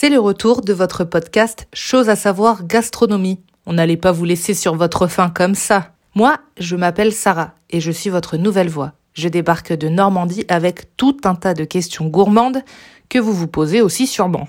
C'est le retour de votre podcast Chose à savoir gastronomie. On n'allait pas vous laisser sur votre faim comme ça. Moi, je m'appelle Sarah et je suis votre nouvelle voix. Je débarque de Normandie avec tout un tas de questions gourmandes que vous vous posez aussi sûrement.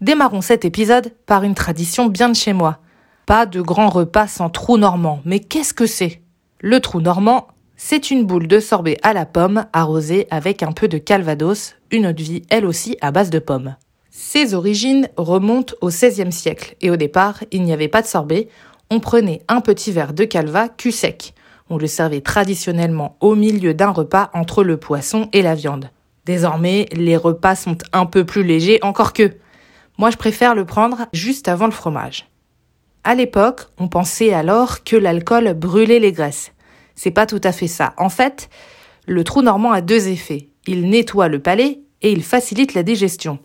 Démarrons cet épisode par une tradition bien de chez moi. Pas de grand repas sans trou normand, mais qu'est-ce que c'est? Le trou normand, c'est une boule de sorbet à la pomme arrosée avec un peu de calvados, une eau de vie elle aussi à base de pommes. Ses origines remontent au XVIe siècle et au départ, il n'y avait pas de sorbet, on prenait un petit verre de calva cul sec. On le servait traditionnellement au milieu d'un repas entre le poisson et la viande. Désormais, les repas sont un peu plus légers, encore que. Moi, je préfère le prendre juste avant le fromage. À l'époque, on pensait alors que l'alcool brûlait les graisses. C'est pas tout à fait ça. En fait, le trou normand a deux effets. Il nettoie le palais et il facilite la digestion.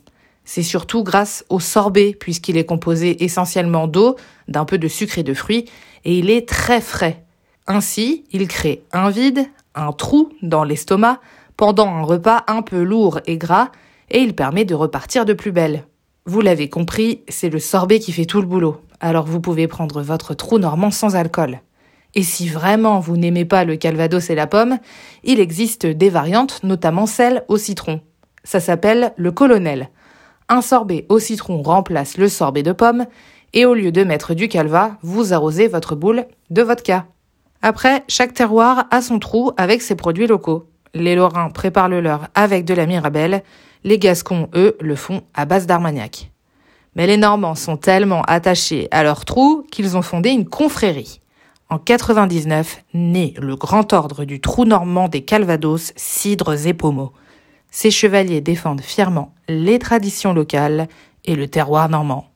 C'est surtout grâce au sorbet, puisqu'il est composé essentiellement d'eau, d'un peu de sucre et de fruits, et il est très frais. Ainsi, il crée un vide, un trou dans l'estomac, pendant un repas un peu lourd et gras, et il permet de repartir de plus belle. Vous l'avez compris, c'est le sorbet qui fait tout le boulot, alors vous pouvez prendre votre trou normand sans alcool. Et si vraiment vous n'aimez pas le calvados et la pomme, il existe des variantes, notamment celle au citron. Ça s'appelle le colonel un sorbet au citron remplace le sorbet de pomme, et au lieu de mettre du calva, vous arrosez votre boule de vodka. Après, chaque terroir a son trou avec ses produits locaux. Les Lorrains préparent le leur avec de la mirabelle, les Gascons, eux, le font à base d'armagnac. Mais les Normands sont tellement attachés à leur trou qu'ils ont fondé une confrérie. En 99, naît le grand ordre du trou normand des Calvados, cidres et pommeaux. Ces chevaliers défendent fièrement les traditions locales et le terroir normand.